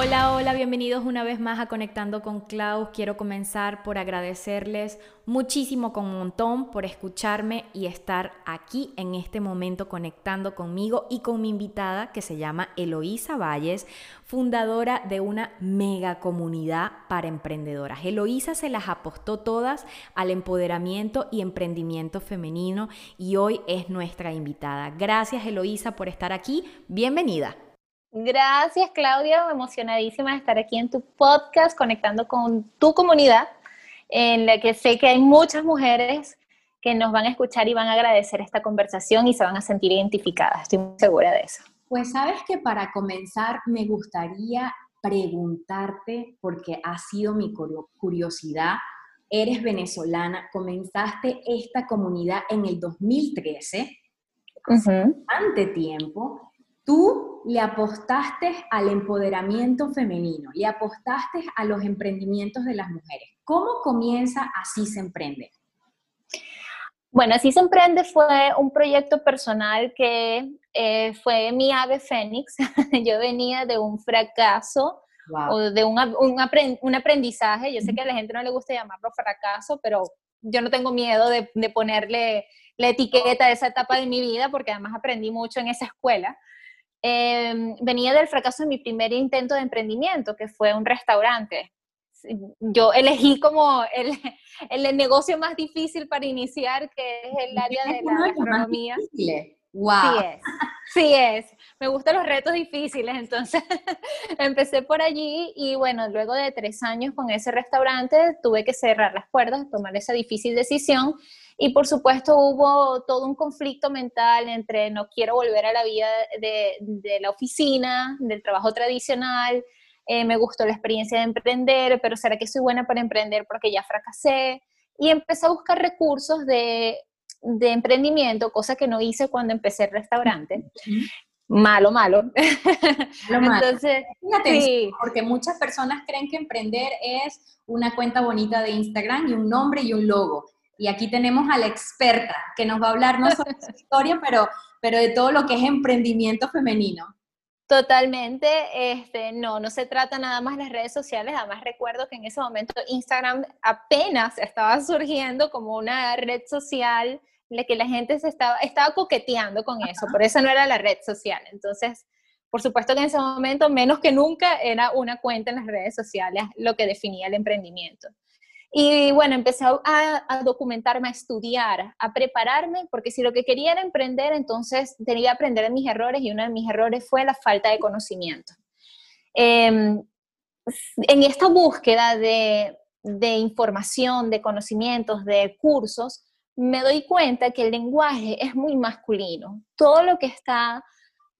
Hola, hola, bienvenidos una vez más a Conectando con Klaus. Quiero comenzar por agradecerles muchísimo con un montón por escucharme y estar aquí en este momento conectando conmigo y con mi invitada que se llama Eloísa Valles, fundadora de una mega comunidad para emprendedoras. Eloísa se las apostó todas al empoderamiento y emprendimiento femenino y hoy es nuestra invitada. Gracias Eloísa por estar aquí. Bienvenida. Gracias, Claudia. Emocionadísima de estar aquí en tu podcast, conectando con tu comunidad, en la que sé que hay muchas mujeres que nos van a escuchar y van a agradecer esta conversación y se van a sentir identificadas. Estoy muy segura de eso. Pues sabes que para comenzar me gustaría preguntarte, porque ha sido mi curiosidad, eres venezolana, comenzaste esta comunidad en el 2013, hace tiempo, Tú le apostaste al empoderamiento femenino, le apostaste a los emprendimientos de las mujeres. ¿Cómo comienza Así se emprende? Bueno, Así se emprende fue un proyecto personal que eh, fue mi ave fénix. Yo venía de un fracaso o de un, un, aprendizaje. Yo sé que a la gente no le gusta llamarlo fracaso, pero yo no tengo miedo de, de ponerle la etiqueta de esa etapa de mi vida porque además aprendí mucho en esa escuela. Em, venía del fracaso de mi primer intento de emprendimiento, que fue un restaurante. Yo elegí como el, el negocio más difícil para iniciar, que es el área de la gastronomía. Wow. Sí es, sí es. Me gustan los retos difíciles, entonces empecé por allí y bueno, luego de tres años con ese restaurante tuve que cerrar las puertas, tomar esa difícil decisión y por supuesto hubo todo un conflicto mental entre no quiero volver a la vida de, de la oficina, del trabajo tradicional, eh, me gustó la experiencia de emprender, pero ¿será que soy buena para emprender porque ya fracasé? Y empecé a buscar recursos de, de emprendimiento, cosa que no hice cuando empecé el restaurante. Malo, malo. Entonces, sí. porque muchas personas creen que emprender es una cuenta bonita de Instagram y un nombre y un logo. Y aquí tenemos a la experta que nos va a hablar no solo de su historia, pero, pero de todo lo que es emprendimiento femenino. Totalmente, este, no, no se trata nada más de las redes sociales, además recuerdo que en ese momento Instagram apenas estaba surgiendo como una red social, en la que la gente se estaba, estaba coqueteando con eso, por eso no era la red social. Entonces, por supuesto que en ese momento, menos que nunca, era una cuenta en las redes sociales lo que definía el emprendimiento. Y bueno, empecé a, documentarme, a estudiar, a prepararme, porque si lo que quería era emprender, entonces tenía que aprender de mis errores y uno de mis errores fue la falta de conocimiento. Em, en esta búsqueda de, de información, de conocimientos, de cursos, me doy cuenta que el lenguaje es muy masculino. Todo lo que está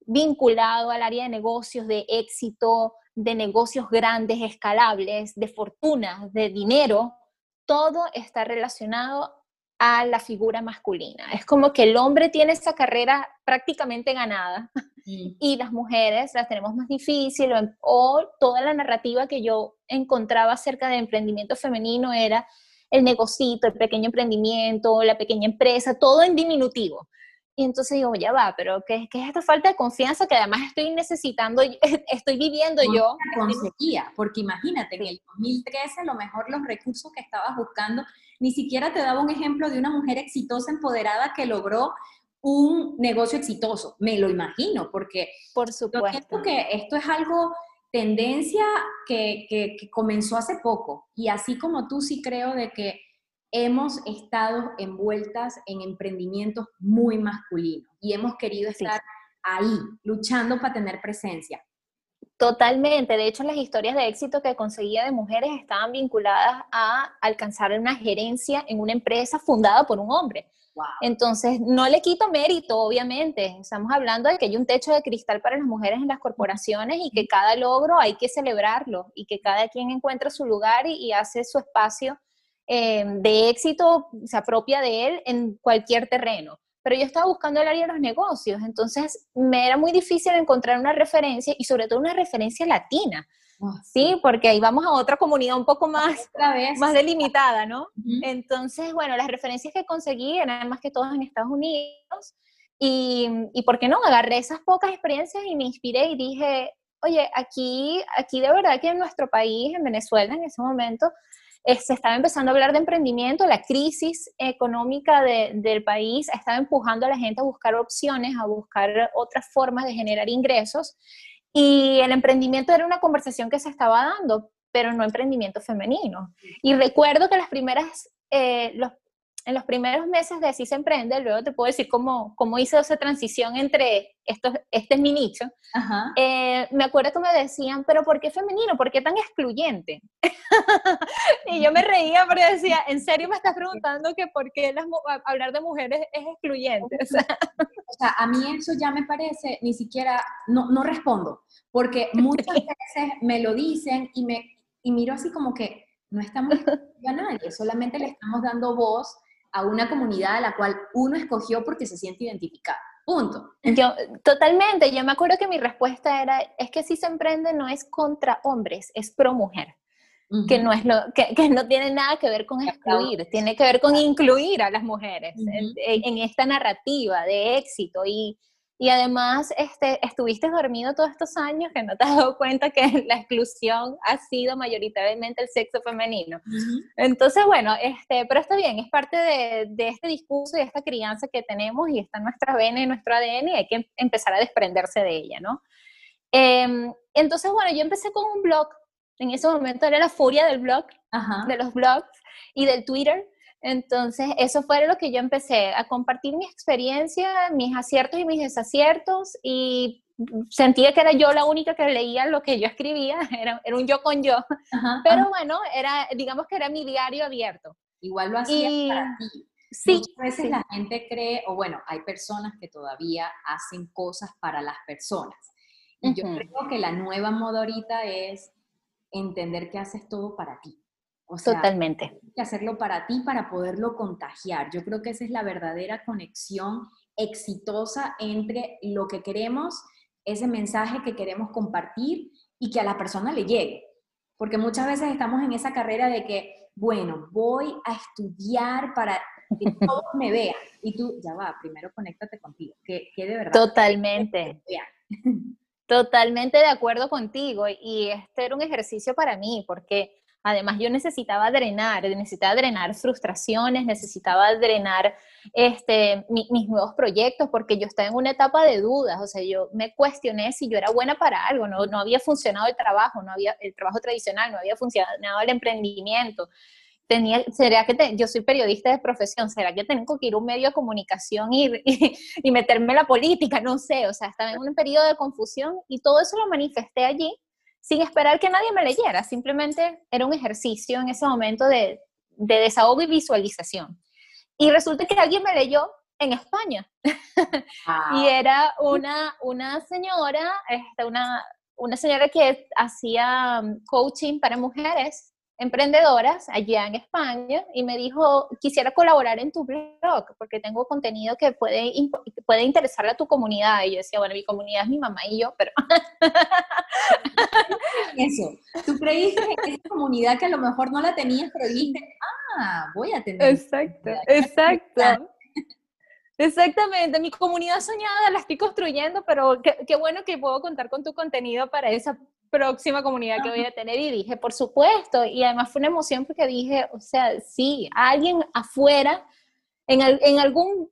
vinculado al área de negocios, de éxito, de negocios grandes, escalables, de fortuna, de dinero, todo está relacionado a la figura masculina. Es como que el hombre tiene esa carrera prácticamente ganada y las mujeres las tenemos más difícil o, toda la narrativa que yo encontraba acerca de emprendimiento femenino era el negocito, el pequeño emprendimiento, la pequeña empresa, todo en diminutivo. Y entonces digo, ya va, pero ¿qué, qué es esta falta de confianza que además estoy necesitando, estoy viviendo yo? conseguía, porque imagínate, en el 2013 a lo mejor los recursos que estabas buscando, ni siquiera te daba un ejemplo de una mujer exitosa, empoderada, que logró un negocio exitoso. Me lo imagino, porque por supuesto que esto es algo tendencia que, que, que comenzó hace poco y así como tú sí creo de que hemos estado envueltas en emprendimientos muy masculinos y hemos querido estar ahí, luchando para tener presencia. Totalmente. De hecho, las historias de éxito que conseguía de mujeres estaban vinculadas a alcanzar una gerencia en una empresa fundada por un hombre. Entonces, no le quito mérito, obviamente. Estamos hablando de que hay un techo de cristal para las mujeres en las corporaciones y que cada logro hay que celebrarlo y que cada quien encuentra su lugar y hace su espacio eh, de éxito se apropia de él en cualquier terreno. Pero yo estaba buscando el área de los negocios, entonces me era muy difícil encontrar una referencia y sobre todo una referencia latina. Ah, sí, porque ahí vamos a otra comunidad un poco más, más delimitada, ¿no? Entonces, bueno, las referencias que conseguí eran más que todas en Estados Unidos y, y, ¿por qué no? Agarré esas pocas experiencias y me inspiré y dije, oye, aquí, aquí de verdad que en nuestro país, en Venezuela en ese momento, se estaba empezando a hablar de emprendimiento, la crisis económica del país estaba empujando a la gente a buscar opciones, a buscar otras formas de generar ingresos. Y el emprendimiento era una conversación que se estaba dando, pero no emprendimiento femenino. Y recuerdo que las primeras, eh, los, en los primeros meses de Así se emprende, luego te puedo decir cómo, cómo hice esa transición entre estos, este es mi nicho. Eh, me acuerdo que me decían, pero ¿por qué femenino? ¿Por qué tan excluyente? y yo me reía porque decía, ¿en serio me estás preguntando que por qué las, hablar de mujeres es excluyente? O sea, a mí eso ya me parece, ni siquiera, no, no respondo, porque muchas veces me lo dicen y, me, y miro así como que no estamos a nadie, solamente le estamos dando voz a una comunidad a la cual uno escogió porque se siente identificado. Punto. Yo, totalmente. Yo me acuerdo que mi respuesta era, es que si se emprende no es contra hombres, es pro mujer. que, no es lo, que, que, no tiene nada que ver con excluir, tiene que ver con incluir a las mujeres en, en, esta narrativa de éxito y, y además este, estuviste dormido todos estos años que no te has dado cuenta que la exclusión ha sido mayoritariamente el sexo femenino. Entonces, bueno, este, pero está bien, es parte de, de, este discurso y de esta crianza que tenemos y está en nuestra vena y en nuestro ADN y hay que empezar a desprenderse de ella, ¿no? Em, entonces, bueno, yo empecé con un blog. En ese momento era la furia del blog, de los blogs y del Twitter. Entonces, eso fue lo que yo empecé a compartir mi experiencia, mis aciertos y mis desaciertos y sentía que era yo la única que leía lo que yo escribía, era, era un yo con yo, pero bueno, era, digamos que era mi diario abierto. Igual lo hacía para ti. Sí, Muchas veces la gente cree, o bueno, hay personas que todavía hacen cosas para las personas. Y yo creo que la nueva moda ahorita es entender que haces todo para ti. Totalmente. Hay que hacerlo para ti para poderlo contagiar. Yo creo que esa es la verdadera conexión exitosa entre lo que queremos, ese mensaje que queremos compartir y que a la persona le llegue. Porque muchas veces estamos en esa carrera de que, bueno, voy a estudiar para que todos me vean. Y tú, ya va, primero conéctate contigo, que, que de verdad. Totalmente. Totalmente de acuerdo contigo. Y este era un ejercicio para mí, porque Además, yo necesitaba drenar, necesitaba drenar frustraciones, necesitaba drenar este, mis nuevos proyectos, porque yo estaba en una etapa de dudas, o sea, yo me cuestioné si yo era buena para algo, no, no había funcionado el trabajo, no había el trabajo tradicional, no había funcionado el emprendimiento. Tenía, ¿será que yo soy periodista de profesión? ¿Será que tengo que ir a un medio de comunicación y, y meterme en la política? No sé, o sea, estaba en un periodo de confusión y todo eso lo manifesté allí sin esperar que nadie me leyera, simplemente era un ejercicio en ese momento de, de desahogo y visualización. Y resulta que alguien me leyó en España. y era una, una señora, este, una, una señora que hacía um, coaching para mujeres emprendedoras allá en España y me dijo, quisiera colaborar en tu blog porque tengo contenido que puede, puede interesarle a tu comunidad. Y yo decía, bueno, mi comunidad es mi mamá y yo, pero... Eso, tú creíste en esa comunidad que a lo mejor no la tenías, pero dijiste, ah, voy a tener. Exacto, exacto. Exactamente, mi comunidad soñada la estoy construyendo, pero qué, qué, bueno que puedo contar con tu contenido para esa próxima comunidad que voy a tener y dije, por supuesto, y además fue una emoción porque dije, o sea, sí, alguien afuera, en, en alguna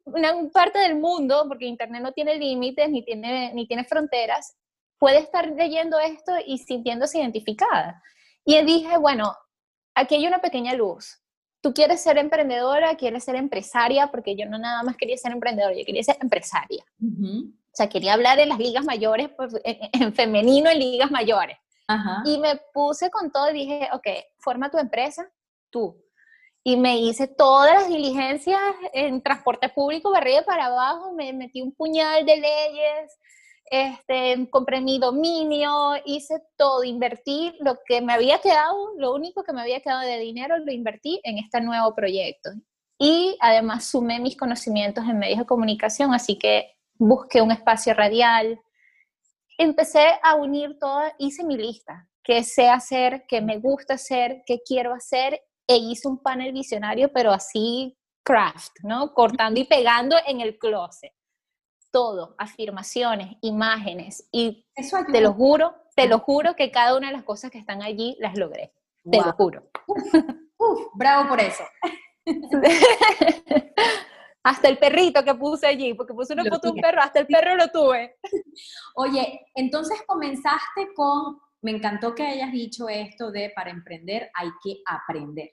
parte del mundo, porque Internet no tiene límites ni tiene, ni tiene fronteras, puede estar leyendo esto y sintiéndose identificada. Y dije, bueno, aquí hay una pequeña luz. Tú quieres ser emprendedora, quieres ser empresaria, porque yo no nada más quería ser emprendedora, yo quería ser empresaria. O sea, quería hablar de las ligas mayores, pues, en, femenino en ligas mayores. Y me puse con todo y dije, ok, forma tu empresa, tú. Y me hice todas las diligencias en transporte público, barriga para abajo, me metí un puñal de leyes, este, compré mi dominio, hice todo, invertí lo que me había quedado, lo único que me había quedado de dinero lo invertí en este nuevo proyecto. Y además sumé mis conocimientos en medios de comunicación, así que busqué un espacio radial. Empecé a unir todo, hice mi lista, qué sé hacer, qué me gusta hacer, qué quiero hacer, e hice un panel visionario, pero así craft, ¿no? Cortando y pegando en el closet todo, afirmaciones, imágenes, y te lo juro, te lo juro que cada una de las cosas que están allí las logré, te lo juro. Uf, bravo por eso. hasta el perrito que puse allí, porque puse una foto de un perro, hasta el perro lo tuve. Oye, entonces comenzaste con, me encantó que hayas dicho esto de para emprender hay que aprender.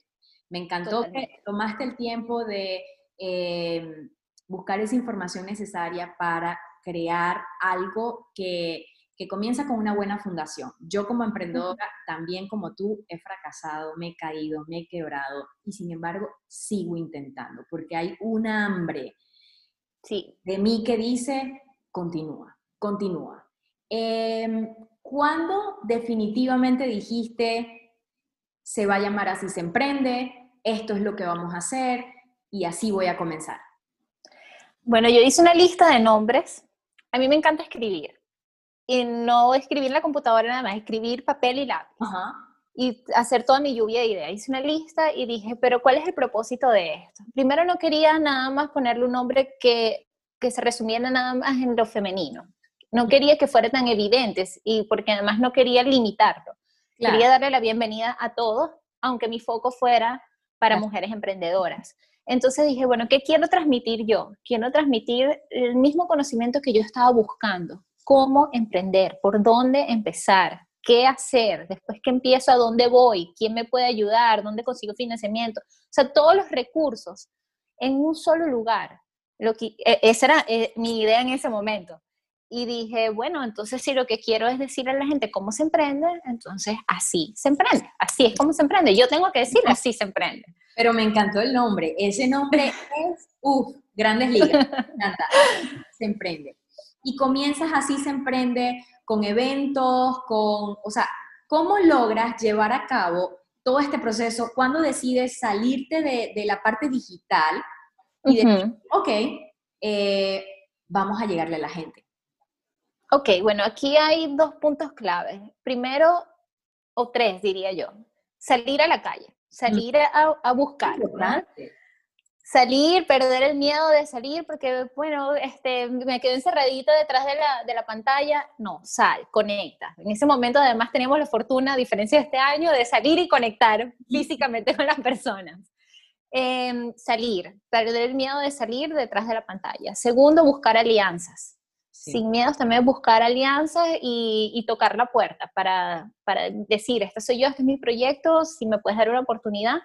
Me encantó que tomaste el tiempo de eh, buscar esa información necesaria para crear algo que, comienza con una buena fundación. Yo como emprendedora, también como tú, he fracasado, me he caído, me he quebrado y sin embargo sigo intentando porque hay un hambre sí. de mí que dice, continúa, continúa. Eh, ¿Cuándo definitivamente dijiste, se va a llamar así se emprende, esto es lo que vamos a hacer y así voy a comenzar? Bueno, yo hice una lista de nombres. A mí me encanta escribir. Y no escribir en la computadora nada más, escribir papel y lápiz. Y hacer toda mi lluvia de ideas. Hice una lista y dije, pero ¿cuál es el propósito de esto? Primero no quería nada más ponerle un nombre que, que se resumiera nada más en lo femenino. No quería que fuera tan evidentes y porque además no quería limitarlo. Quería darle la bienvenida a todos, aunque mi foco fuera para mujeres emprendedoras. Entonces dije, bueno, ¿qué quiero transmitir yo? Quiero transmitir el mismo conocimiento que yo estaba buscando. ¿Cómo emprender? ¿Por dónde empezar? ¿Qué hacer? Después que empiezo, ¿a dónde voy? ¿Quién me puede ayudar? ¿Dónde consigo financiamiento? O sea, todos los recursos en un solo lugar. Lo que, e, esa era eh, mi idea en ese momento. Y dije, bueno, entonces si lo que quiero es decirle a la gente cómo se emprende, entonces así se emprende, así es como se emprende. Yo tengo que decirle así se emprende. Pero me encantó el nombre. Ese nombre es, uff, grandes ligas. Me encanta. Se emprende. Y comienzas así, se emprende con eventos, con, o sea, ¿cómo logras llevar a cabo todo este proceso? ¿Cuándo decides salirte de, la parte digital y decir, ok, eh, vamos a llegarle a la gente? Ok, bueno, aquí hay dos puntos claves. Primero, o tres diría yo, salir a la calle salir a, buscar, Salir, perder el miedo de salir, porque, bueno, este, me quedo encerradito detrás de la, de la pantalla. No, sal, conecta. En ese momento, además, teníamos la fortuna, a diferencia de este año, de salir y conectar físicamente con las personas. Em, salir, perder el miedo de salir detrás de la pantalla. Segundo, buscar alianzas sin miedos también buscar alianzas y, tocar la puerta para, para, decir, este soy yo, este es mi proyecto, si me puedes dar una oportunidad.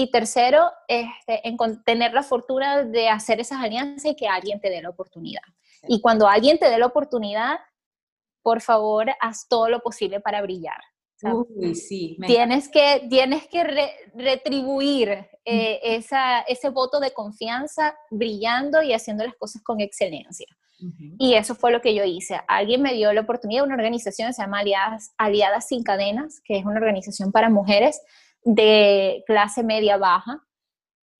Y tercero, este, en tener la fortuna de hacer esas alianzas y que alguien te dé la oportunidad. Y cuando alguien te dé la oportunidad, por favor, haz todo lo posible para brillar. Uy, sí, tienes, que, tienes que retribuir eh, esa, ese voto de confianza brillando y haciendo las cosas con excelencia. Y eso fue lo que yo hice. Alguien me dio la oportunidad, una organización se llama Aliadas, Aliadas Sin Cadenas, que es una organización para mujeres de clase media baja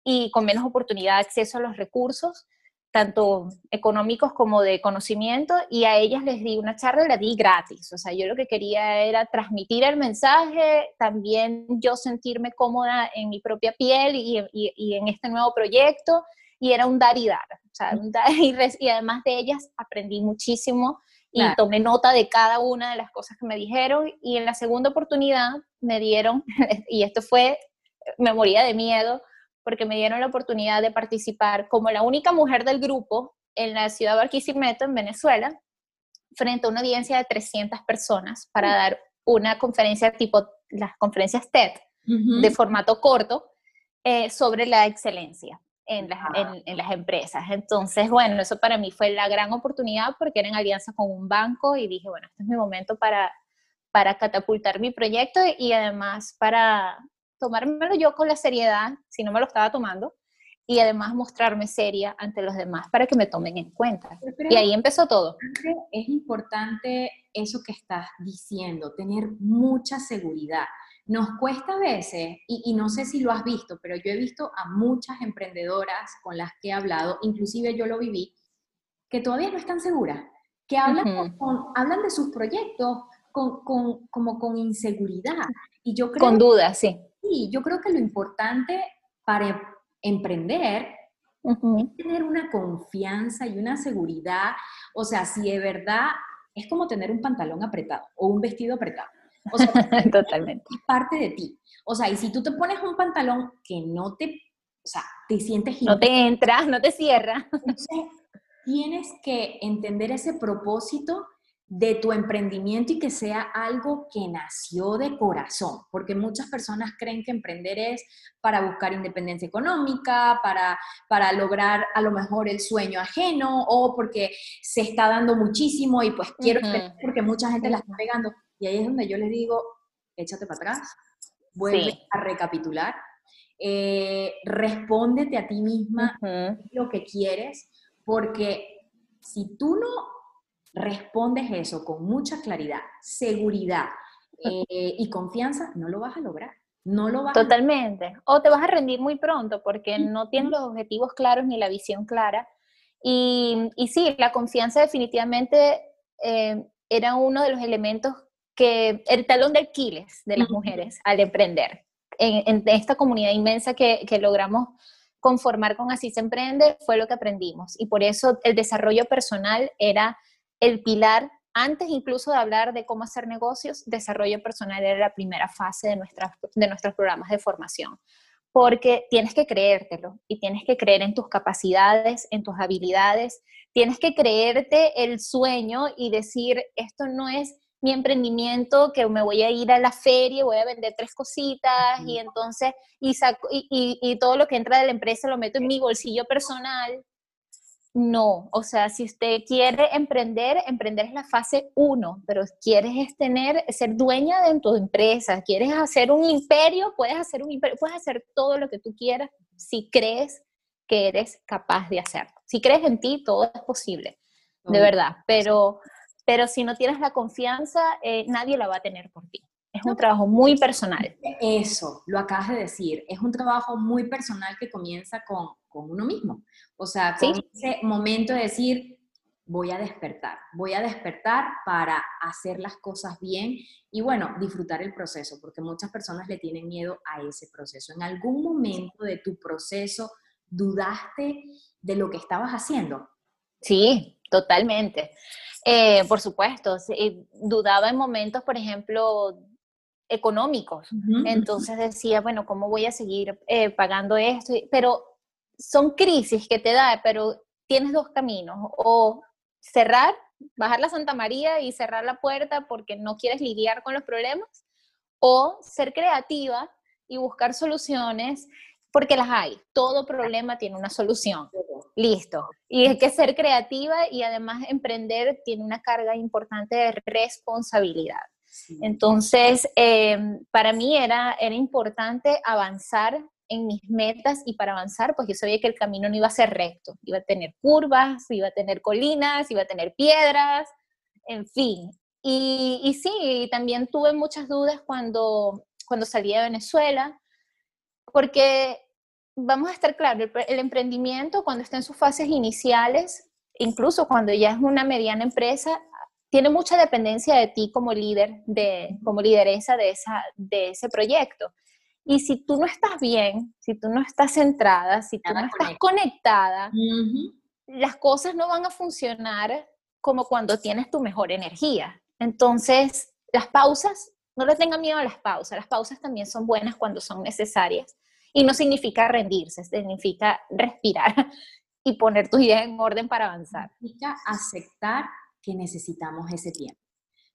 y con menos oportunidad de acceso a los recursos, tanto económicos como de conocimiento, y a ellas les di una charla y la di gratis. O sea, yo lo que quería era transmitir el mensaje, también yo sentirme cómoda en mi propia piel y, y en este nuevo proyecto, y era un dar y dar. O sea, un dar y, y, además de ellas aprendí muchísimo y tomé nota de cada una de las cosas que me dijeron y en la segunda oportunidad me dieron, y esto fue, me moría de miedo, porque me dieron la oportunidad de participar como la única mujer del grupo en la ciudad de Barquisimeto, en Venezuela, frente a una audiencia de 300 personas para dar una conferencia tipo las conferencias TED, de formato corto, eh, sobre la excelencia en las, en, las, empresas. Entonces, bueno, eso para mí fue la gran oportunidad porque era en alianza con un banco y dije, bueno, este es mi momento para, para catapultar mi proyecto y además para tomármelo yo con la seriedad, si no me lo estaba tomando, y además mostrarme seria ante los demás para que me tomen en cuenta. Y ahí empezó todo. Es importante eso que estás diciendo, tener mucha seguridad. Nos cuesta a veces, y, no sé si lo has visto, pero yo he visto a muchas emprendedoras con las que he hablado, inclusive yo lo viví, que todavía no están seguras, que hablan, hablan de sus proyectos con, como con inseguridad. Y yo creo, con dudas, sí. Sí, yo creo que lo importante para emprender es tener una confianza y una seguridad. O sea, si de verdad es como tener un pantalón apretado o un vestido apretado. O sea, totalmente. Es parte de ti. O sea, y si tú te pones un pantalón que no te, o sea, te sientes... No te entra, no te cierra. Entonces, tienes que entender ese propósito de tu emprendimiento y que sea algo que nació de corazón, porque muchas personas creen que emprender es para buscar independencia económica, para, para lograr a lo mejor el sueño ajeno o porque se está dando muchísimo y pues quiero porque mucha gente la está pegando. Y ahí es donde yo les digo, échate para atrás, vuelve a recapitular, eh, respóndete a ti misma lo que quieres, porque si tú no respondes eso con mucha claridad, seguridad eh, y confianza, no lo vas a lograr. No lo vas Totalmente. O te vas a rendir muy pronto porque no tienes los objetivos claros ni la visión clara. Y, y sí, la confianza definitivamente eh, era uno de los elementos que, el talón de Aquiles de las mujeres al emprender. En, en esta comunidad inmensa que, que logramos conformar con Así se emprende, fue lo que aprendimos. Y por eso el desarrollo personal era el pilar, antes incluso de hablar de cómo hacer negocios, desarrollo personal era la primera fase de, nuestras, de nuestros programas de formación. Porque tienes que creértelo y tienes que creer en tus capacidades, en tus habilidades, tienes que creerte el sueño y decir, esto no es mi emprendimiento, que me voy a ir a la feria, voy a vender tres cositas y entonces, y, y, y, todo lo que entra de la empresa lo meto en mi bolsillo personal. No, o sea, si usted quiere emprender, emprender es la fase uno, pero quieres es tener, ser dueña de tu empresa, quieres hacer un imperio, puedes hacer un imperio, puedes hacer todo lo que tú quieras si crees que eres capaz de hacerlo. Si crees en ti, todo es posible, de verdad, pero, pero si no tienes la confianza, eh, nadie la va a tener por ti. Es un trabajo muy personal. Eso, lo acabas de decir, es un trabajo muy personal que comienza con, con uno mismo. O sea, con ese momento de decir, voy a despertar, voy a despertar para hacer las cosas bien y bueno, disfrutar el proceso, porque muchas personas le tienen miedo a ese proceso. ¿En algún momento de tu proceso dudaste de lo que estabas haciendo? Sí, totalmente. Eh, por supuesto, dudaba en momentos, por ejemplo, económicos. Entonces decía, bueno, ¿cómo voy a seguir eh, pagando esto? Pero son crisis que te da, pero tienes dos caminos, o cerrar, bajar la Santa María y cerrar la puerta porque no quieres lidiar con los problemas, o ser creativa y buscar soluciones porque las hay. Todo problema tiene una solución. Listo. Y hay que ser creativa y además emprender tiene una carga importante de responsabilidad. Entonces, em, para mí era, era importante avanzar en mis metas y para avanzar, pues yo sabía que el camino no iba a ser recto, iba a tener curvas, iba a tener colinas, iba a tener piedras, en fin. Y, y sí, también tuve muchas dudas cuando, cuando salí de Venezuela, porque vamos a estar claros, el, emprendimiento cuando está en sus fases iniciales, incluso cuando ya es una mediana empresa, tiene mucha dependencia de ti como líder, de, como lideresa de, esa, de ese proyecto. Y si tú no estás bien, si tú no estás centrada, si tú no estás conectada, las cosas no van a funcionar como cuando tienes tu mejor energía. Entonces, las pausas, no le tengan miedo a las pausas. Las pausas también son buenas cuando son necesarias. Y no significa rendirse, significa respirar y poner tus ideas en orden para avanzar. Significa aceptar que necesitamos ese tiempo.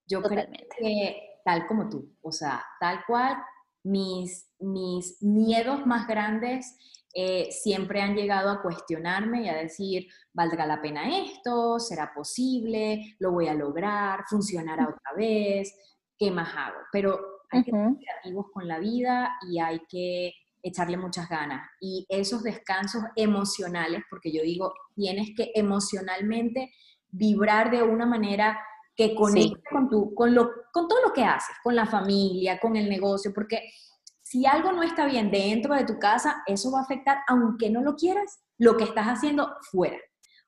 Yo creo que tal como tú, o sea, tal cual mis, mis miedos más grandes eh, siempre han llegado a cuestionarme y a decir, ¿valdrá la pena esto? ¿Será posible? ¿Lo voy a lograr? ¿Funcionará otra vez? ¿Qué más hago? Pero hay que ser creativos con la vida y hay que echarle muchas ganas. Y esos descansos emocionales, porque yo digo, tienes que emocionalmente vibrar de una manera que conecte con, tu, con, lo, con todo lo que haces, con la familia, con el negocio, porque si algo no está bien dentro de tu casa, eso va a afectar, aunque no lo quieras, lo que estás haciendo fuera.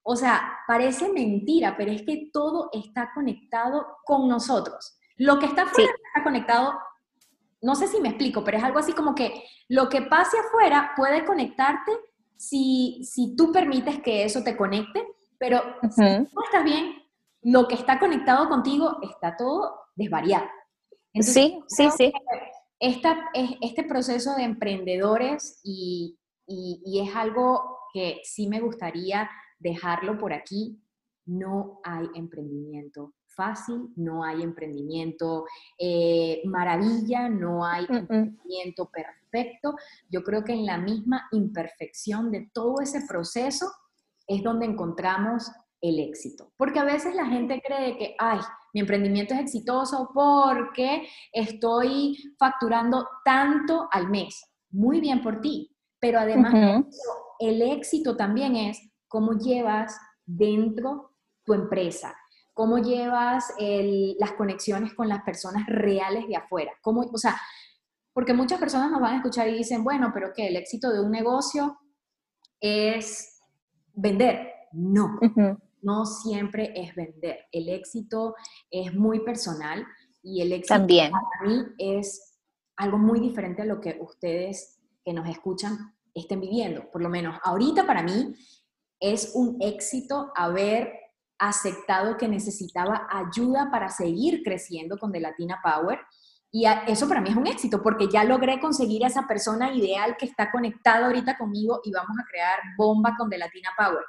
O sea, parece mentira, pero es que todo está conectado con nosotros. Lo que está fuera está conectado, no sé si me explico, pero es algo así como que lo que pase afuera puede conectarte si, si tú permites que eso te conecte, pero si no estás bien, lo que está conectado contigo está todo desvariado. sí, sí, sí. Esta, este proceso de emprendedores y, es algo que sí me gustaría dejarlo por aquí, no hay emprendimiento fácil, no hay emprendimiento eh, maravilla, no hay emprendimiento perfecto. Yo creo que en la misma imperfección de todo ese proceso es donde encontramos el éxito. Porque a veces la gente cree que, ay, mi emprendimiento es exitoso porque estoy facturando tanto al mes. Muy bien por ti. Pero además, el éxito también es cómo llevas dentro tu empresa, cómo llevas las conexiones con las personas reales de afuera. Cómo, o sea, porque muchas personas nos van a escuchar y dicen, bueno, pero que el éxito de un negocio es vender. No, no siempre es vender. El éxito es muy personal y el éxito También. para mí es algo muy diferente a lo que ustedes que nos escuchan estén viviendo. Por lo menos ahorita para mí es un éxito haber aceptado que necesitaba ayuda para seguir creciendo con The Latina Power. Y eso para mí es un éxito, porque ya logré conseguir a esa persona ideal que está conectada ahorita conmigo y vamos a crear bomba con The Latina Power.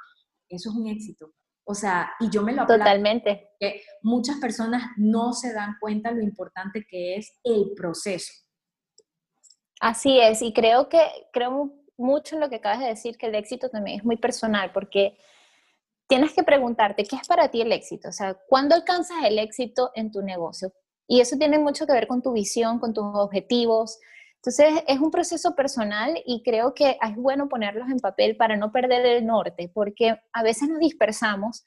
Eso es un éxito. O sea, y yo me lo aplaudo. Totalmente. Que muchas personas no se dan cuenta lo importante que es el proceso. Así es, y creo que creo mucho en lo que acabas de decir, que el éxito también es muy personal, porque tienes que preguntarte, ¿qué es para ti el éxito? O sea, ¿cuándo alcanzas el éxito en tu negocio? Y eso tiene mucho que ver con tu visión, con tus objetivos, entonces, es un proceso personal y creo que es bueno ponerlos en papel para no perder el norte, porque a veces nos dispersamos,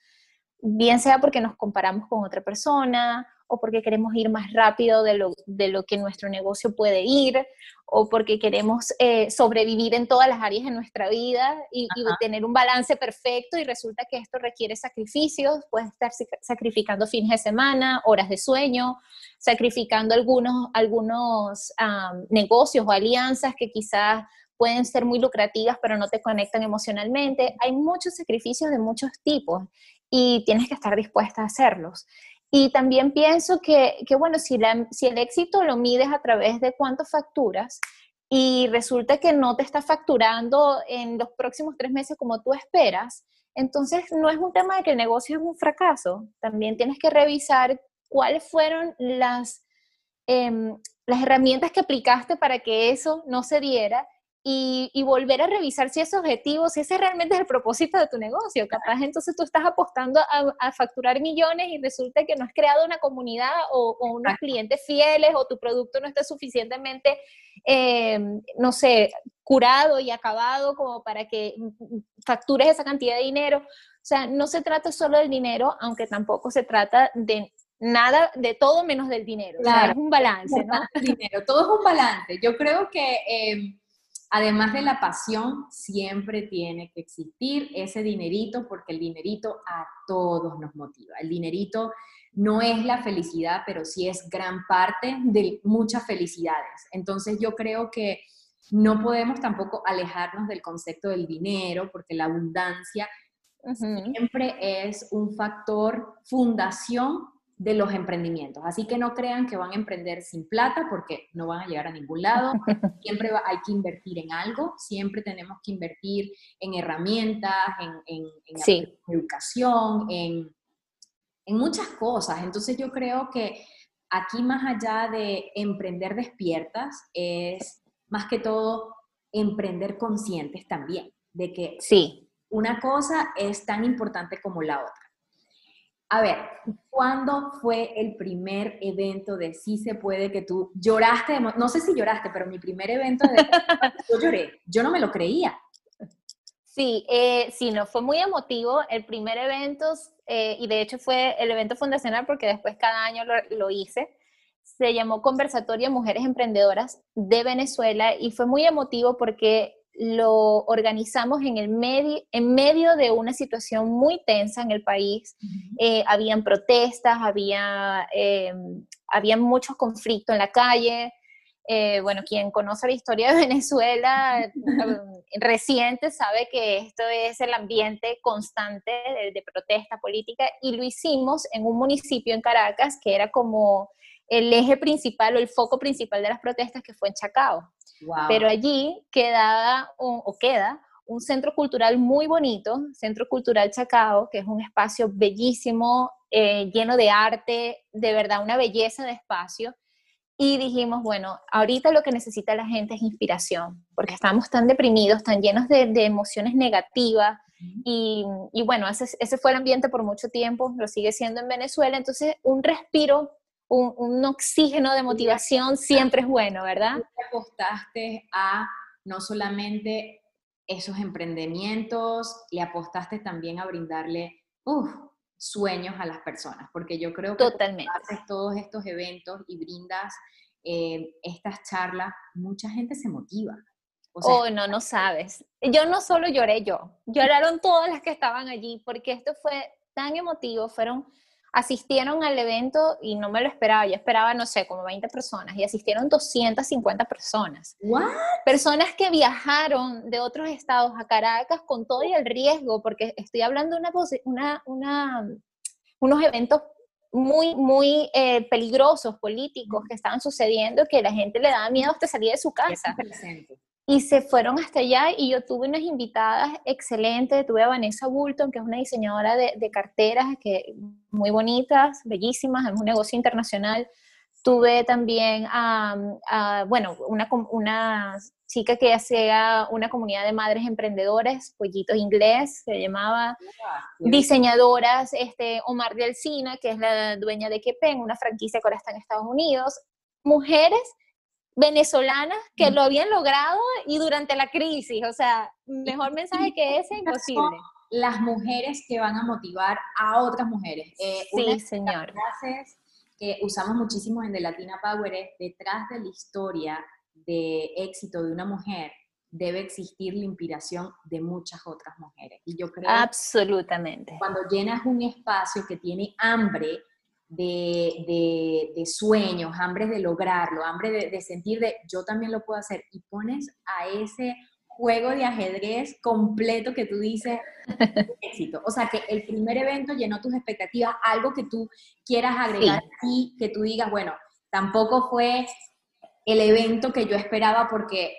bien sea porque nos comparamos con otra persona o porque queremos ir más rápido de lo, de lo que nuestro negocio puede ir, o porque queremos eh, sobrevivir en todas las áreas de nuestra vida y, tener un balance perfecto y resulta que esto requiere sacrificios, puedes estar sacrificando fines de semana, horas de sueño, sacrificando algunos, algunos negocios o alianzas que quizás pueden ser muy lucrativas pero no te conectan emocionalmente. Hay muchos sacrificios de muchos tipos y tienes que estar dispuesta a hacerlos. Y también pienso que, bueno, si, el éxito lo mides a través de cuánto facturas y resulta que no te está facturando en los próximos tres meses como tú esperas, entonces no es un tema de que el negocio es un fracaso. También tienes que revisar cuáles fueron las, em, las herramientas que aplicaste para que eso no se diera y, volver a revisar si ese objetivo, si ese realmente es el propósito de tu negocio. Capaz entonces tú estás apostando a, facturar millones y resulta que no has creado una comunidad o, unos clientes fieles o tu producto no está suficientemente, eh, no sé, curado y acabado como para que factures esa cantidad de dinero. O sea, no se trata solo del dinero, aunque tampoco se trata de nada, de todo menos del dinero. Claro. es un balance, ¿no? Dinero, todo es un balance. Yo creo que... Eh, Además de la pasión, siempre tiene que existir ese dinerito porque el dinerito a todos nos motiva. El dinerito no es la felicidad, pero sí es gran parte de muchas felicidades. Entonces yo creo que no podemos tampoco alejarnos del concepto del dinero porque la abundancia siempre es un factor fundación de los emprendimientos. Así que no crean que van a emprender sin plata porque no van a llegar a ningún lado. Siempre hay que invertir en algo, siempre tenemos que invertir en herramientas, en, educación, en, en muchas cosas. Entonces yo creo que aquí más allá de emprender despiertas es más que todo emprender conscientes también, de que sí. una cosa es tan importante como la otra. A ver, ¿cuándo fue el primer evento de Sí se puede que tú lloraste? No sé si lloraste, pero mi primer evento de yo lloré. Yo no me lo creía. Sí, eh, sí, no, fue muy emotivo. El primer evento, eh, y de hecho fue el evento fundacional porque después cada año lo, lo hice, se llamó Conversatorio Mujeres Emprendedoras de Venezuela y fue muy emotivo porque lo organizamos en, el medio, en medio de una situación muy tensa en el país. Eh, habían protestas, había, eh, había muchos conflictos en la calle. Eh, bueno, quien conoce la historia de Venezuela reciente sabe que esto es el ambiente constante de, de protesta política y lo hicimos en un municipio en Caracas que era como el eje principal o el foco principal de las protestas que fue en Chacao. Pero allí quedaba o queda un centro cultural muy bonito, Centro Cultural Chacao, que es un espacio bellísimo, eh, lleno de arte, de verdad una belleza de espacio. Y dijimos, bueno, ahorita lo que necesita la gente es inspiración, porque estamos tan deprimidos, tan llenos de, emociones negativas. Y, bueno, ese, ese, fue el ambiente por mucho tiempo, lo sigue siendo en Venezuela. Entonces, un respiro un, oxígeno de motivación siempre es bueno, ¿verdad? Te apostaste a no solamente esos emprendimientos, le apostaste también a brindarle sueños a las personas, porque yo creo que Totalmente. haces todos estos eventos y brindas eh, estas charlas, mucha gente se motiva. oh, no, no sabes. Yo no solo lloré yo, lloraron todas las que estaban allí, porque esto fue tan emotivo, fueron asistieron al evento y no me lo esperaba, yo esperaba, no sé, como 20 personas y asistieron 250 personas. ¿What? Personas que viajaron de otros estados a Caracas con todo y el riesgo, porque estoy hablando de una, una, unos eventos muy, muy eh, peligrosos políticos que estaban sucediendo, que la gente le daba miedo hasta salir de su casa y se fueron hasta allá y yo tuve unas invitadas excelentes, tuve a Vanessa Bulton, que es una diseñadora de, carteras que, muy bonitas, bellísimas, es un negocio internacional. Tuve también a, bueno, una, una chica que hacía una comunidad de madres emprendedores, Pollitos Inglés, se llamaba, diseñadoras, este, Omar de Alcina, que es la dueña de Kepen, una franquicia que ahora está en Estados Unidos, mujeres venezolanas que lo habían logrado y durante la crisis. O sea, mejor mensaje que ese imposible. Las mujeres que van a motivar a otras mujeres. Eh, sí, señor. frases que usamos muchísimo en The Latina Power es, detrás de la historia de éxito de una mujer debe existir la inspiración de muchas otras mujeres. Y yo creo Absolutamente. cuando llenas un espacio que tiene hambre de, de, sueños, hambre de lograrlo, hambre de, sentir de yo también lo puedo hacer y pones a ese juego de ajedrez completo que tú dices éxito. O sea, que el primer evento llenó tus expectativas, algo que tú quieras agregar y que tú digas, bueno, tampoco fue el evento que yo esperaba porque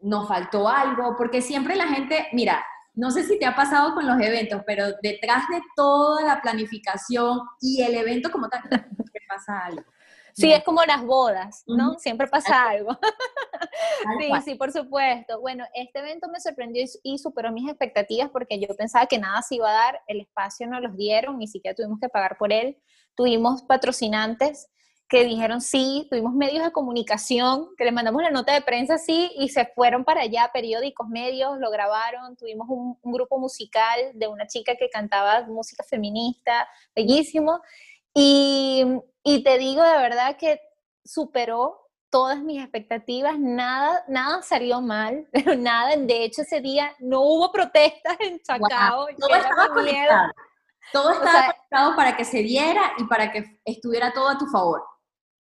nos faltó algo, porque siempre la gente, mira, no sé si te ha pasado con los eventos, pero detrás de toda la planificación y el evento como tal, siempre pasa algo. Sí, es como las bodas, ¿no? Siempre pasa algo. sí, sí, por supuesto. Bueno, este evento me sorprendió y superó mis expectativas porque yo pensaba que nada se iba a dar, el espacio no los dieron, ni siquiera tuvimos que pagar por él. Tuvimos patrocinantes que dijeron sí, tuvimos medios de comunicación, que le mandamos la nota de prensa sí, y se fueron para allá, periódicos, medios, lo grabaron, tuvimos un, grupo musical de una chica que cantaba música feminista, bellísimo, y, y te digo de verdad que superó todas mis expectativas, nada, nada salió mal, pero nada, de hecho ese día no hubo protestas en Chacao. Todo estaba conectado. Todo estaba conectado para que se diera y para que estuviera todo a tu favor.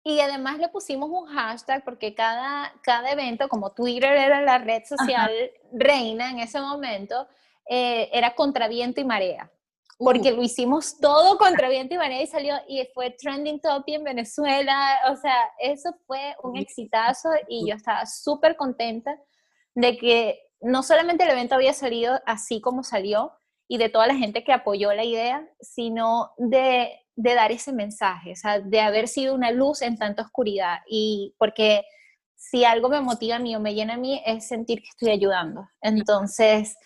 Y además le pusimos un hashtag porque cada, cada evento, como Twitter era la red social reina en ese momento, eh, era contra viento y marea. Porque uh. lo hicimos todo contra viento y marea y salió y fue trending topic en Venezuela. O sea, eso fue un exitazo y yo estaba súper contenta de que no solamente el evento había salido así como salió y de toda la gente que apoyó la idea, sino de de dar ese mensaje, o sea, de haber sido una luz en tanta oscuridad. Y porque si algo me motiva a mí o me llena a mí es sentir que estoy ayudando. Entonces,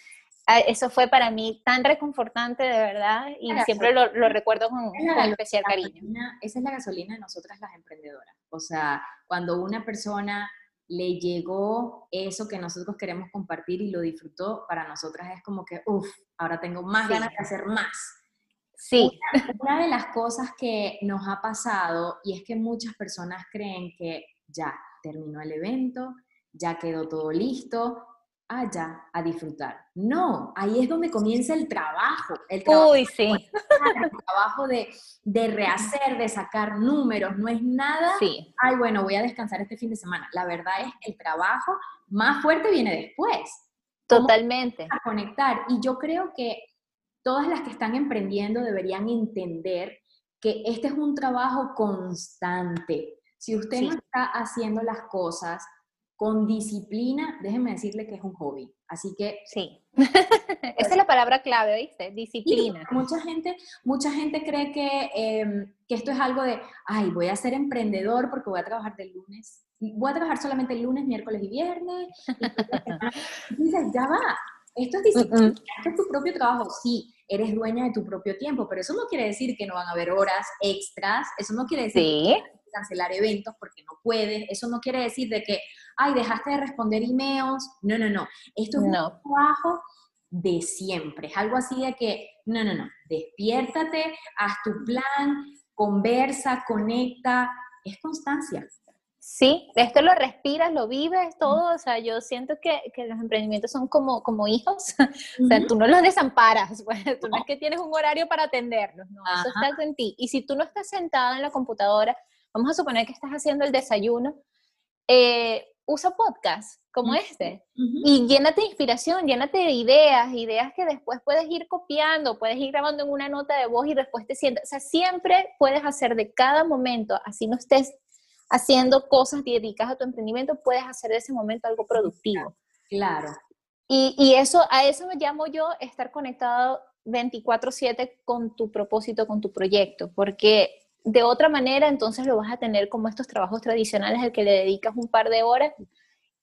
eso fue para mí tan reconfortante, de verdad, y siempre lo, recuerdo con, especial cariño. esa es la gasolina de nosotras las emprendedoras. O sea, cuando una persona le llegó eso que nosotros queremos compartir y lo disfrutó, para nosotras es como que, uff, ahora tengo más ganas de hacer más. Sí. una, de las cosas que nos ha pasado, y es que muchas personas creen que ya terminó el evento, ya quedó todo listo, allá a disfrutar. No, ahí es donde comienza el trabajo. El trabajo, Uy, sí. El trabajo de, de, rehacer, de sacar números, no es nada. Sí. Ay, bueno, voy a descansar este fin de semana. La verdad es que el trabajo más fuerte viene después. Totalmente. A conectar. Y yo creo que todas las que están emprendiendo deberían entender que este es un trabajo constante. Si usted no está haciendo las cosas con disciplina, déjenme decirle que es un hobby. Así que... Sí. Esa es la palabra clave, ¿viste? Disciplina. mucha gente, mucha gente cree que, em, que esto es algo de, ay, voy a ser emprendedor porque voy a trabajar de lunes. Voy a trabajar solamente el lunes, miércoles y viernes. Y dices, ya va. Esto es disciplina, esto es tu propio trabajo. Sí, eres dueña de tu propio tiempo, pero eso no quiere decir que no van a haber horas extras. Eso no quiere decir ¿Sí? cancelar eventos porque no puedes. Eso no quiere decir de que, ay, dejaste de responder emails. No, no, no. Esto es un trabajo de siempre. Es algo así de que, no, no, no. Despiértate, haz tu plan, conversa, conecta. Es constancia. Sí, esto lo respiras, lo vives, todo, o sea, yo siento que, que los emprendimientos son como, como hijos, o sea, tú no los desamparas, pues, tú no. es que tienes un horario para atenderlos, no, eso está en ti. Y si tú no estás sentada en la computadora vamos a suponer que estás haciendo el desayuno, eh, usa podcast como este y llénate de inspiración, llénate de ideas, ideas que después puedes ir copiando, puedes ir grabando en una nota de voz y después te sientas, o sea, siempre puedes hacer de cada momento, así no estés haciendo cosas dedicadas a tu emprendimiento, puedes hacer de ese momento algo productivo. Claro. Y, y eso, a eso me llamo yo estar conectado 24/7 con tu propósito, con tu proyecto, porque de otra manera, entonces lo vas a tener como estos trabajos tradicionales al que le dedicas un par de horas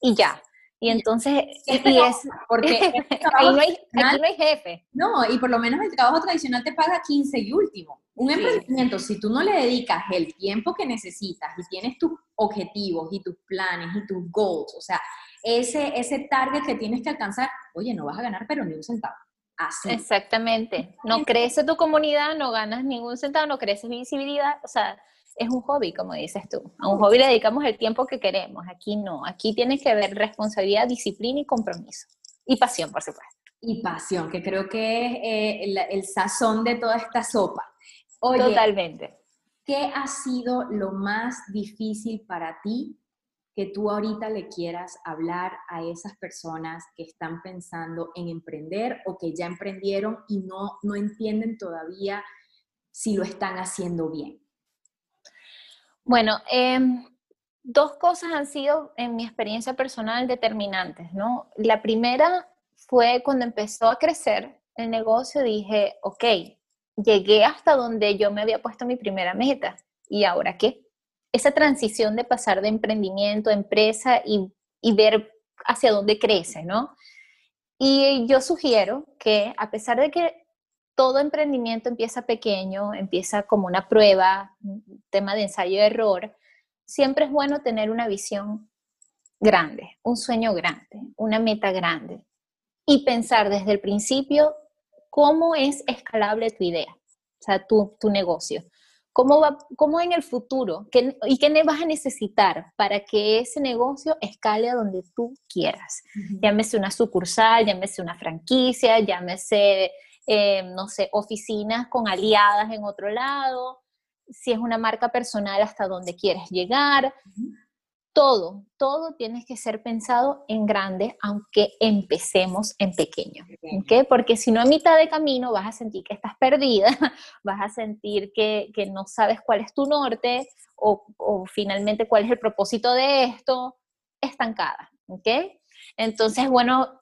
y ya. Y entonces, y, es, porque ahí no hay, aquí no hay jefe. No, y por lo menos el trabajo tradicional te paga 15 y último. Un emprendimiento, si tú no le dedicas el tiempo que necesitas y tienes tus objetivos y tus planes y tus goals, o sea, ese, ese target que tienes que alcanzar, oye, no vas a ganar pero ni un centavo. Exactamente. No crece tu comunidad, no ganas ningún centavo, no crece visibilidad, o sea, es un hobby, como dices tú. A un hobby le dedicamos el tiempo que queremos, aquí no. Aquí tienes que ver responsabilidad, disciplina y compromiso. Y pasión, por supuesto. Y pasión, que creo que es eh, el, sazón de toda esta sopa. Totalmente. ¿Qué ha sido lo más difícil para ti que tú ahorita le quieras hablar a esas personas que están pensando en emprender o que ya emprendieron y no, no entienden todavía si lo están haciendo bien? Bueno, em, dos cosas han sido en mi experiencia personal determinantes, ¿no? La primera fue cuando empezó a crecer el negocio, dije, ok, llegué hasta donde yo me había puesto mi primera meta, ¿y ahora qué? Esa transición de pasar de emprendimiento a empresa y, ver hacia dónde crece, ¿no? Y yo sugiero que a pesar de que todo emprendimiento empieza pequeño, empieza como una prueba, tema de ensayo y error, siempre es bueno tener una visión grande, un sueño grande, una meta grande y pensar desde el principio cómo es escalable tu idea, o sea, tu, tu negocio. ¿Cómo, va, cómo en el futuro y qué vas a necesitar para que ese negocio escale a donde tú quieras? Llámese una sucursal, llámese una franquicia, llámese, eh, no sé, oficinas con aliadas en otro lado, si es una marca personal, hasta dónde quieres llegar todo, todo tiene que ser pensado en grande, aunque empecemos en pequeño. ¿okay? Porque si no a mitad de camino vas a sentir que estás perdida, vas a sentir que, no sabes cuál es tu norte o, finalmente cuál es el propósito de esto, estancada. ¿okay? Entonces, bueno,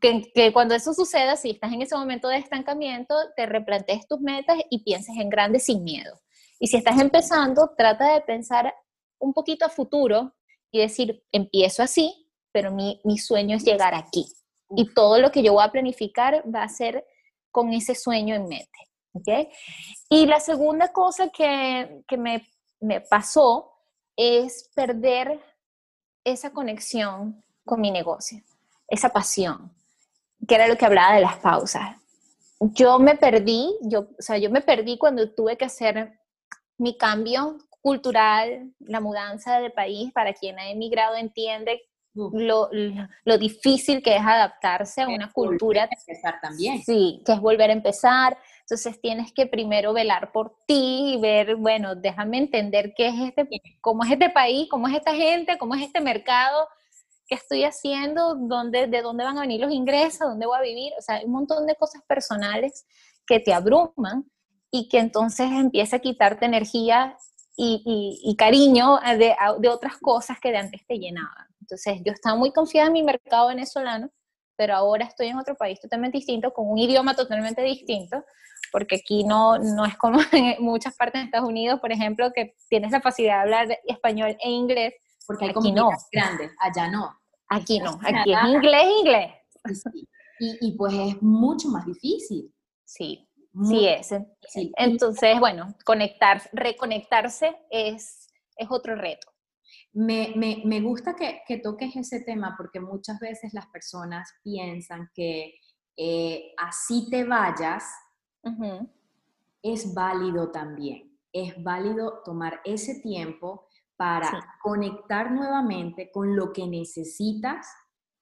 que, que, cuando eso suceda, si estás en ese momento de estancamiento, te replantees tus metas y pienses en grande sin miedo. Y si estás empezando, trata de pensar un poquito a futuro y decir, empiezo así, pero mi, mi sueño es llegar aquí. Y todo lo que yo voy a planificar va a ser con ese sueño en mente. ¿okay? Y la segunda cosa que, que me, me pasó es perder esa conexión con mi negocio, esa pasión, que era lo que hablaba de las pausas. Yo me perdí, yo, o sea, yo me perdí cuando tuve que hacer mi cambio cultural, la mudanza de país, para quien ha emigrado entiende lo, lo, difícil que es adaptarse a una cultura. Empezar también. Sí, que es volver a empezar. Entonces tienes que primero velar por ti y ver, bueno, déjame entender qué es este, cómo es este país, cómo es esta gente, cómo es este mercado, qué estoy haciendo, dónde, de dónde van a venir los ingresos, dónde voy a vivir. O sea, hay un montón de cosas personales que te abruman y que entonces empieza a quitarte energía y, y, cariño de, de, otras cosas que de antes te llenaban. Entonces, yo estaba muy confiada en mi mercado venezolano, pero ahora estoy en otro país totalmente distinto, con un idioma totalmente distinto, porque aquí no, no es como en muchas partes de Estados Unidos, por ejemplo, que tienes la facilidad de hablar español e inglés. Porque hay aquí no. grandes, allá no. Aquí no, aquí es inglés, inglés. Y, y, pues es mucho más difícil. Sí, sí es. Sí. Entonces, bueno, conectar, reconectarse es, es otro reto. Me, me, me gusta que, que, toques ese tema porque muchas veces las personas piensan que eh, así te vayas, es válido también. Es válido tomar ese tiempo para conectar nuevamente con lo que necesitas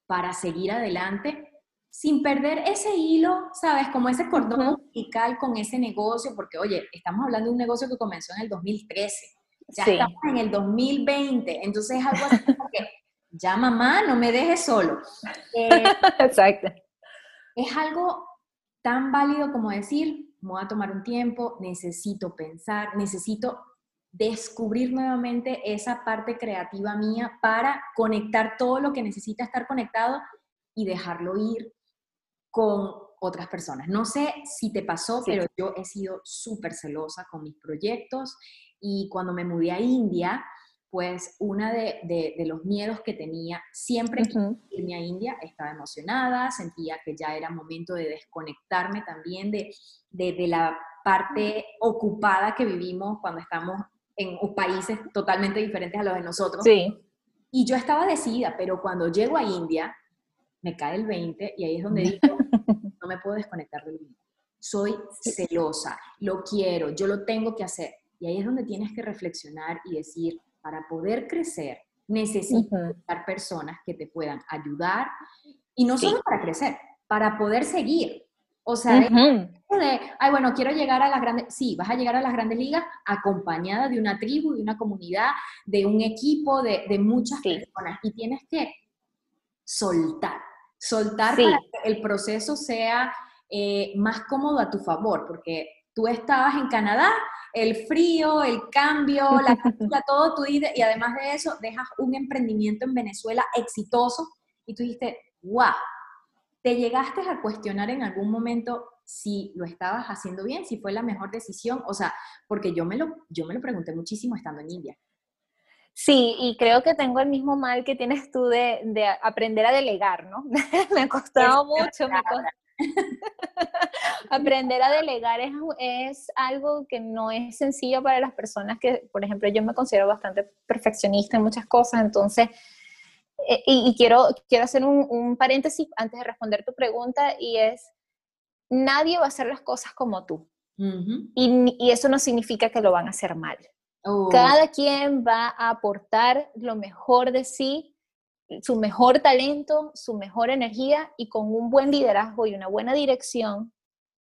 para seguir adelante sin perder ese hilo, ¿sabes? Como ese cordón umbilical con ese negocio, porque oye, estamos hablando de un negocio que comenzó en el 2013, ya estamos en el 2020, entonces es algo así como que, ya mamá, no me dejes solo. Eh, Exacto. Es algo tan válido como decir, voy a tomar un tiempo, necesito pensar, necesito descubrir nuevamente esa parte creativa mía para conectar todo lo que necesita estar conectado y dejarlo ir con otras personas. No sé si te pasó, pero yo he sido súper celosa con mis proyectos y cuando me mudé a India, pues una de, de, los miedos que tenía, siempre que irme a India, estaba emocionada, sentía que ya era momento de desconectarme también de, de la parte ocupada que vivimos cuando estamos en países totalmente diferentes a los de nosotros. Sí. Y yo estaba decidida, pero cuando llego a India, me cae el 20 y ahí es donde digo, no me puedo desconectar del mundo. Soy celosa, lo quiero, yo lo tengo que hacer. Y ahí es donde tienes que reflexionar y decir, para poder crecer, necesito uh personas que te puedan ayudar y no solo para crecer, para poder seguir. O sea, de, ay, bueno, quiero llegar a las grandes, sí, vas a llegar a las grandes ligas acompañada de una tribu, de una comunidad, de un equipo, de, de muchas personas y tienes que soltar, soltar para que el proceso sea eh, más cómodo a tu favor, porque tú estabas en Canadá, el frío, el cambio, la cultura, todo y además de eso dejas un emprendimiento en Venezuela exitoso y tú dijiste, wow, ¿te llegaste a cuestionar en algún momento si lo estabas haciendo bien, si fue la mejor decisión? O sea, porque yo me lo, yo me lo pregunté muchísimo estando en India. Sí, y creo que tengo el mismo mal que tienes tú de, de aprender a delegar, ¿no? me ha costado mucho. Me aprender a delegar es, es, algo que no es sencillo para las personas que, por ejemplo, yo me considero bastante perfeccionista en muchas cosas, entonces, eh, y, quiero, quiero hacer un, un, paréntesis antes de responder tu pregunta, y es, nadie va a hacer las cosas como tú. y, y, eso no significa que lo van a hacer mal. Oh. Cada quien va a aportar lo mejor de sí, su mejor talento, su mejor energía y con un buen liderazgo y una buena dirección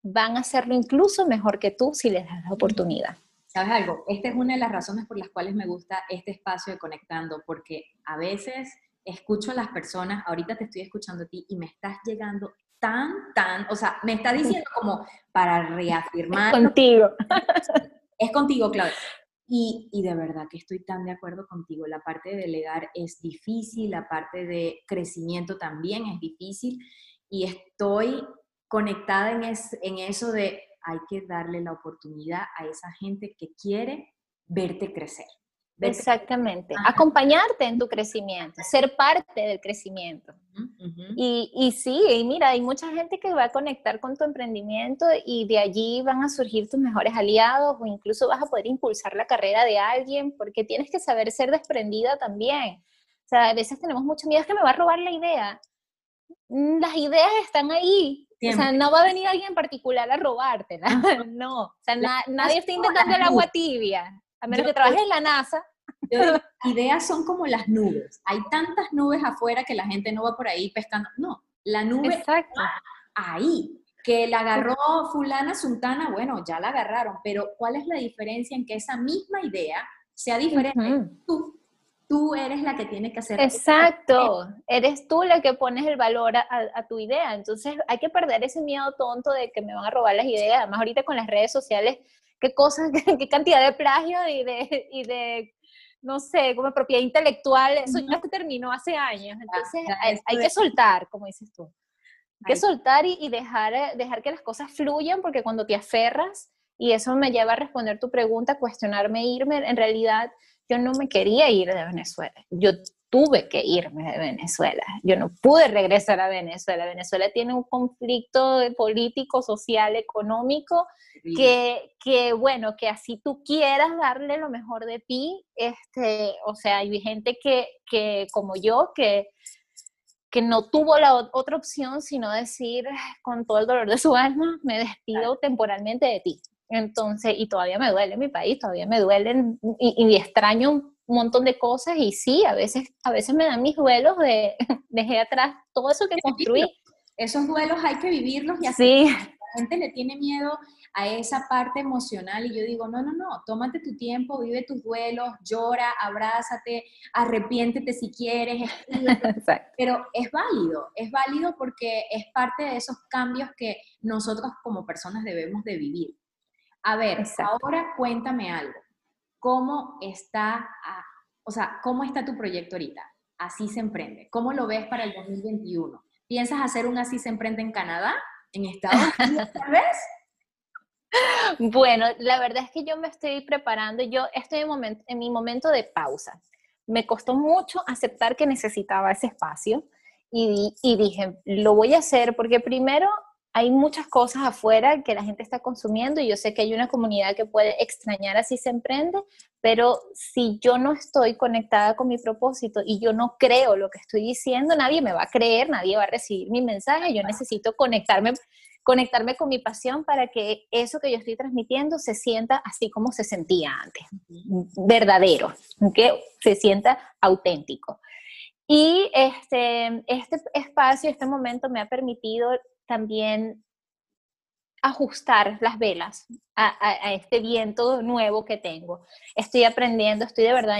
van a hacerlo incluso mejor que tú si les das la oportunidad. ¿Sabes algo? Esta es una de las razones por las cuales me gusta este espacio de Conectando, porque a veces escucho a las personas, ahorita te estoy escuchando a ti y me estás llegando tan, tan, o sea, me está diciendo como para reafirmar. contigo. Es contigo, Claudia. Y, de verdad que estoy tan de acuerdo contigo. La parte de delegar es difícil, la parte de crecimiento también es difícil y estoy conectada en, en eso de hay que darle la oportunidad a esa gente que quiere verte crecer, Exactamente. Acompañarte en tu crecimiento, ser parte del crecimiento. Y, y, sí, y mira, hay mucha gente que va a conectar con tu emprendimiento y de allí van a surgir tus mejores aliados o incluso vas a poder impulsar la carrera de alguien porque tienes que saber ser desprendida también. O sea, a veces tenemos mucho miedo, es que me va a robar la idea. Mm, las ideas están ahí. O sea, no va a venir alguien en particular a robártela. no. O sea, nadie está intentando el agua tibia. A menos que trabajes en la NASA. Ideas son como las nubes. Hay tantas nubes afuera que la gente no va por ahí pescando. No, la nube Exacto. ahí. Que la agarró fulana, sultana, bueno, ya la agarraron, pero ¿cuál es la diferencia en que esa misma idea sea diferente? Tú tú eres la que tiene que hacer. Exacto, eres tú la que pones el valor a, tu idea. Entonces hay que perder ese miedo tonto de que me van a robar las ideas. Además ahorita con las redes sociales, qué cosas, qué, cantidad de plagio y de, y de, no sé, como propiedad intelectual, eso ya se terminó hace años. Entonces hay, que soltar, como dices tú. Hay que soltar y, y, dejar, dejar que las cosas fluyan, porque cuando te aferras, y eso me lleva a responder tu pregunta, cuestionarme, irme, en realidad yo no me quería ir de Venezuela. Yo tuve que irme de Venezuela. Yo no pude regresar a Venezuela. Venezuela tiene un conflicto político, social, económico, que, que, bueno, que así tú quieras darle lo mejor de ti, este, o sea, hay gente que, que como yo, que, que no tuvo la otra opción sino decir con todo el dolor de su alma, me despido temporalmente de ti. Entonces, y todavía me duele mi país, todavía me duelen y, extraño un montón de cosas y sí, a veces, a veces me dan mis duelos de dejé atrás todo eso que construí. Esos duelos hay que vivirlos y así. Sí. La gente le tiene miedo a esa parte emocional y yo digo, no, no, no, tómate tu tiempo, vive tus duelos, llora, abrázate, arrepiéntete si quieres, pero es válido, es válido porque es parte de esos cambios que nosotros como personas debemos de vivir. A ver, ahora cuéntame algo. ¿Cómo está, o sea, cómo está tu proyecto ahorita? Así se emprende. ¿Cómo lo ves para el 2021? ¿Piensas hacer un Así se emprende en Canadá? ¿En Estados Unidos tal vez? Bueno, la verdad es que yo me estoy preparando, yo estoy en, en mi momento de pausa. Me costó mucho aceptar que necesitaba ese espacio y, y dije, lo voy a hacer porque primero hay muchas cosas afuera que la gente está consumiendo y yo sé que hay una comunidad que puede extrañar así se emprende, pero si yo no estoy conectada con mi propósito y yo no creo lo que estoy diciendo, nadie me va a creer, nadie va a recibir mi mensaje, yo necesito conectarme conectarme con mi pasión para que eso que yo estoy transmitiendo se sienta así como se sentía antes, verdadero, que se sienta auténtico. Y este, este espacio, este momento me ha permitido también ajustar las velas a, este viento nuevo que tengo. Estoy aprendiendo, estoy de verdad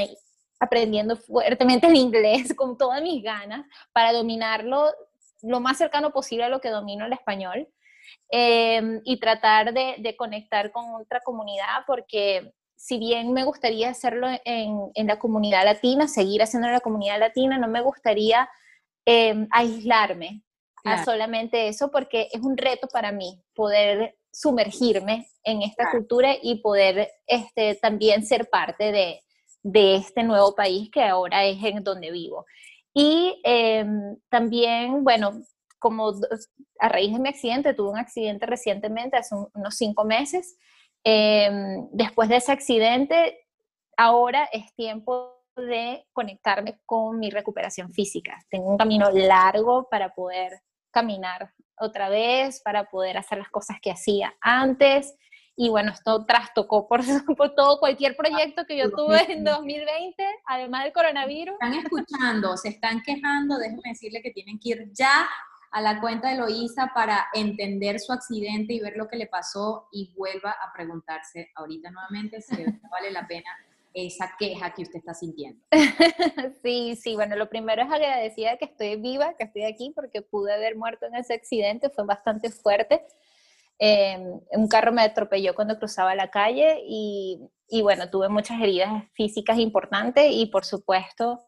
aprendiendo fuertemente el inglés con todas mis ganas para dominarlo lo más cercano posible a lo que domino el español em, y tratar de, conectar con otra comunidad porque si bien me gustaría hacerlo en, la comunidad latina, seguir haciendo en la comunidad latina, no me gustaría em, aislarme a solamente eso, porque es un reto para mí poder sumergirme en esta cultura y poder este, también ser parte de, de, este nuevo país que ahora es en donde vivo. Y em, también, bueno, como a raíz de mi accidente, tuve un accidente recientemente, hace unos cinco meses. Em, después de ese accidente, ahora es tiempo de conectarme con mi recuperación física. Tengo un camino largo para poder caminar otra vez, para poder hacer las cosas que hacía antes. Y bueno, esto trastocó por, por todo cualquier proyecto que yo tuve en 2020, además del coronavirus. Están escuchando, se están quejando, déjenme decirle que tienen que ir ya a la cuenta de Loisa para entender su accidente y ver lo que le pasó y vuelva a preguntarse ahorita nuevamente si vale la pena esa queja que usted está sintiendo. Sí, sí, bueno, lo primero es agradecida que estoy viva, que estoy aquí, porque pude haber muerto en ese accidente, fue bastante fuerte. Em, un carro me atropelló cuando cruzaba la calle y, y, bueno, tuve muchas heridas físicas importantes y por supuesto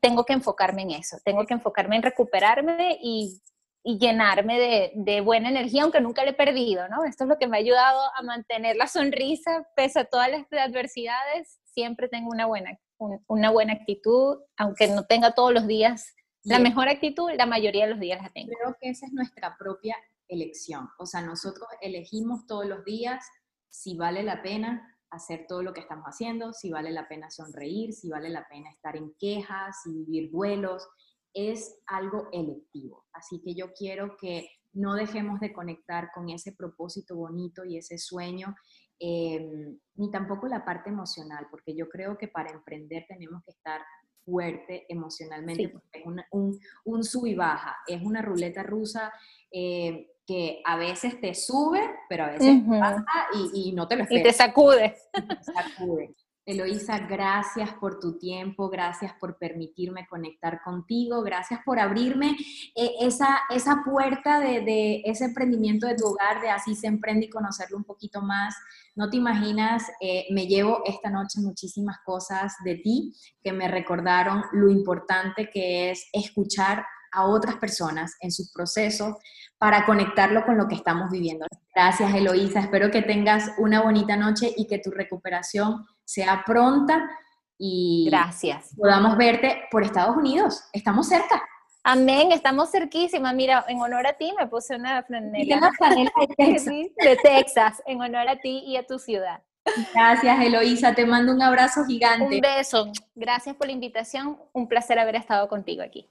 tengo que enfocarme en eso, tengo que enfocarme en recuperarme y y llenarme de, de, buena energía, aunque nunca le he perdido, ¿no? Esto es lo que me ha ayudado a mantener la sonrisa pese a todas las adversidades, siempre tengo una buena, una buena actitud, aunque no tenga todos los días la mejor actitud, la mayoría de los días la tengo. Creo que esa es nuestra propia elección. O sea, nosotros elegimos todos los días si vale la pena hacer todo lo que estamos haciendo, si vale la pena sonreír, si vale la pena estar en quejas, y vivir duelos. Es algo electivo. Así que yo quiero que no dejemos de conectar con ese propósito bonito y ese sueño, em, ni tampoco la parte emocional, porque yo creo que para emprender tenemos que estar fuerte emocionalmente, porque es un, un, sub y baja, es una ruleta rusa eh, que a veces te sube, pero a veces baja y, no te lo esperas. Y te. Y te sacude. Eloísa, gracias por tu tiempo, gracias por permitirme conectar contigo, gracias por abrirme eh, esa, esa puerta de, ese emprendimiento de tu hogar, de así se emprende y conocerlo un poquito más. No te imaginas, eh, me llevo esta noche muchísimas cosas de ti que me recordaron lo importante que es escuchar a otras personas en su proceso para conectarlo con lo que estamos viviendo. Gracias, Eloísa. Espero que tengas una bonita noche y que tu recuperación sea pronta y Gracias. podamos verte por Estados Unidos. Estamos cerca. Amén, estamos cerquísimas. Mira, en honor a ti me puse una franela, de, Texas. de Texas, en honor a ti y a tu ciudad. Gracias, Eloísa. Te mando un abrazo gigante. Un beso. Gracias por la invitación. Un placer haber estado contigo aquí.